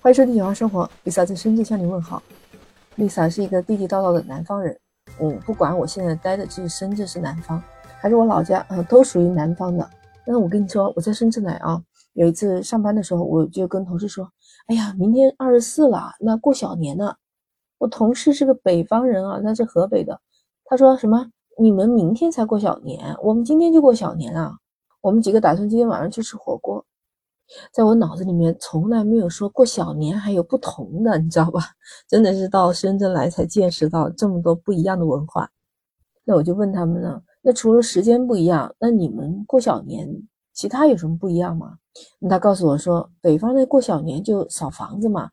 欢迎收听《有爱生活》，Lisa 在深圳向你问好。Lisa 是一个地地道道的南方人，嗯，不管我现在待的是深圳是南方，还是我老家，呃，都属于南方的。但是我跟你说，我在深圳来啊，有一次上班的时候，我就跟同事说：“哎呀，明天二十四了，那过小年呢。”我同事是个北方人啊，他是河北的，他说什么？你们明天才过小年，我们今天就过小年啊！我们几个打算今天晚上去吃火锅。在我脑子里面从来没有说过小年还有不同的，你知道吧？真的是到深圳来才见识到这么多不一样的文化。那我就问他们呢，那除了时间不一样，那你们过小年其他有什么不一样吗？他告诉我说，北方的过小年就扫房子嘛，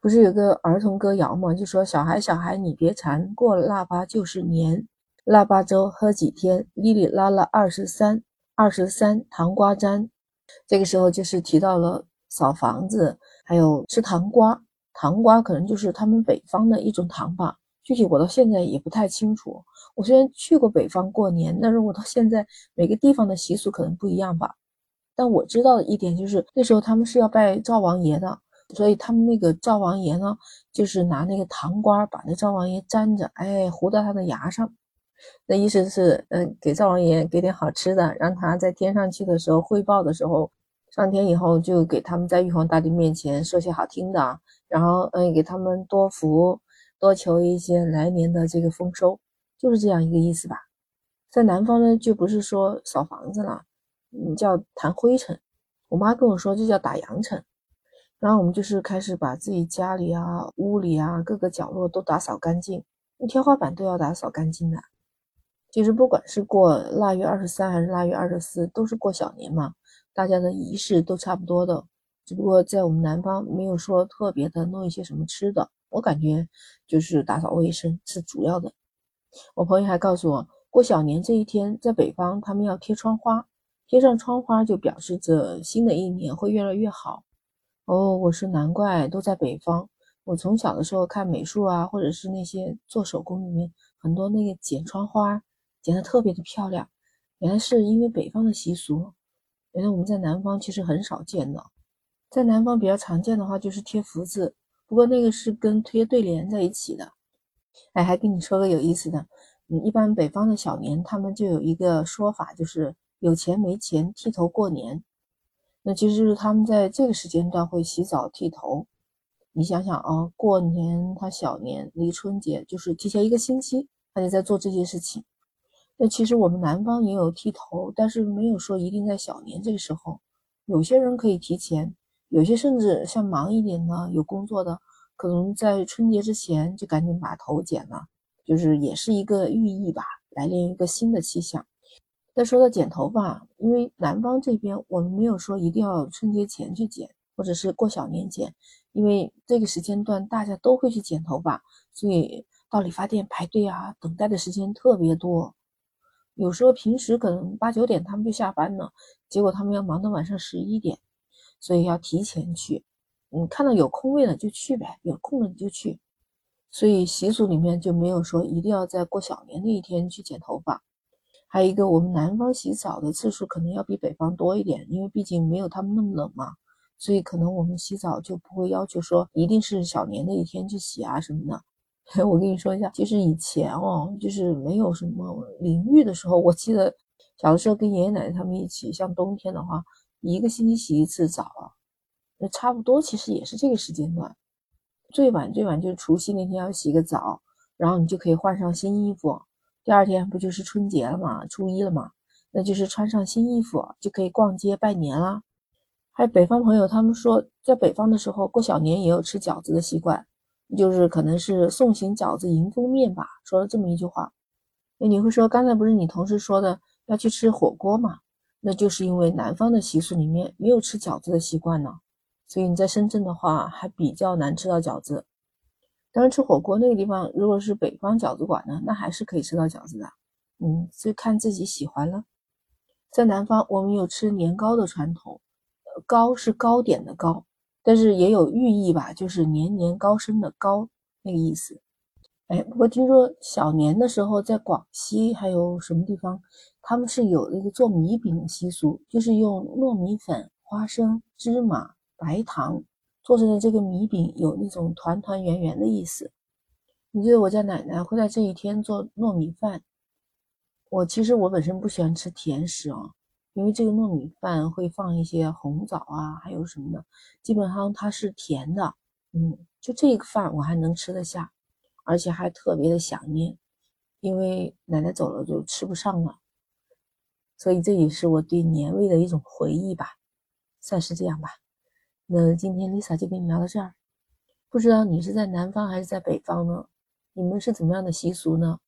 不是有个儿童歌谣嘛？就说小孩小孩你别馋，过腊八就是年。腊八粥喝几天，哩哩啦啦二十三，二十三糖瓜粘。这个时候就是提到了扫房子，还有吃糖瓜。糖瓜可能就是他们北方的一种糖吧，具体我到现在也不太清楚。我虽然去过北方过年，但是我到现在每个地方的习俗可能不一样吧。但我知道的一点就是，那时候他们是要拜灶王爷的，所以他们那个灶王爷呢，就是拿那个糖瓜把那灶王爷粘着，哎，糊到他的牙上。那意思是，嗯，给灶王爷给点好吃的，让他在天上去的时候汇报的时候，上天以后就给他们在玉皇大帝面前说些好听的，然后嗯，给他们多福，多求一些来年的这个丰收，就是这样一个意思吧。在南方呢，就不是说扫房子了，嗯，叫弹灰尘。我妈跟我说，这叫打扬尘。然后我们就是开始把自己家里啊、屋里啊各个角落都打扫干净，天花板都要打扫干净的。其实不管是过腊月二十三还是腊月二十四，都是过小年嘛，大家的仪式都差不多的。只不过在我们南方没有说特别的弄一些什么吃的，我感觉就是打扫卫生是主要的。我朋友还告诉我，过小年这一天，在北方他们要贴窗花，贴上窗花就表示着新的一年会越来越好。哦，我说难怪都在北方。我从小的时候看美术啊，或者是那些做手工里面很多那个剪窗花。剪得特别的漂亮，原来是因为北方的习俗，原来我们在南方其实很少见的，在南方比较常见的话就是贴福字，不过那个是跟贴对联在一起的。哎，还跟你说个有意思的，嗯，一般北方的小年他们就有一个说法，就是有钱没钱剃头过年，那其实就是他们在这个时间段会洗澡剃头。你想想啊，过年他小年离春节就是提前一个星期，他就在做这件事情。那其实我们南方也有剃头，但是没有说一定在小年这个时候。有些人可以提前，有些甚至像忙一点的有工作的，可能在春节之前就赶紧把头剪了，就是也是一个寓意吧，来年一个新的气象。再说到剪头发，因为南方这边我们没有说一定要春节前去剪，或者是过小年剪，因为这个时间段大家都会去剪头发，所以到理发店排队啊，等待的时间特别多。有时候平时可能八九点他们就下班了，结果他们要忙到晚上十一点，所以要提前去。你看到有空位了就去呗，有空了你就去。所以习俗里面就没有说一定要在过小年那一天去剪头发。还有一个，我们南方洗澡的次数可能要比北方多一点，因为毕竟没有他们那么冷嘛，所以可能我们洗澡就不会要求说一定是小年那一天去洗啊什么的。我跟你说一下，其实以前哦，就是没有什么淋浴的时候，我记得小的时候跟爷爷奶奶他们一起，像冬天的话，一个星期洗一次澡，那差不多其实也是这个时间段。最晚最晚就是除夕那天要洗个澡，然后你就可以换上新衣服。第二天不就是春节了嘛，初一了嘛，那就是穿上新衣服就可以逛街拜年啦。还有北方朋友他们说，在北方的时候过小年也有吃饺子的习惯。就是可能是送行饺子迎风面吧，说了这么一句话。那，你会说刚才不是你同事说的要去吃火锅吗？那就是因为南方的习俗里面没有吃饺子的习惯呢，所以你在深圳的话还比较难吃到饺子。当然吃火锅那个地方，如果是北方饺子馆呢，那还是可以吃到饺子的。嗯，就看自己喜欢了。在南方，我们有吃年糕的传统，糕是糕点的糕。但是也有寓意吧，就是年年高升的高那个意思。哎，不过听说小年的时候，在广西还有什么地方，他们是有那个做米饼的习俗，就是用糯米粉、花生、芝麻、白糖做成的这个米饼有那种团团圆圆的意思。你记得我家奶奶会在这一天做糯米饭。我其实我本身不喜欢吃甜食哦，因为这个糯米饭会放一些红枣啊，还有什么的，基本上它是甜的。嗯，就这个饭我还能吃得下，而且还特别的想念，因为奶奶走了就吃不上了，所以这也是我对年味的一种回忆吧，算是这样吧。那今天 Lisa 就跟你聊到这儿，不知道你是在南方还是在北方呢？你们是怎么样的习俗呢？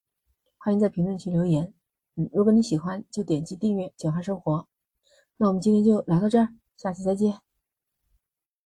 欢迎在评论区留言。如果你喜欢，就点击订阅“九号生活”。那我们今天就聊到这儿，下期再见。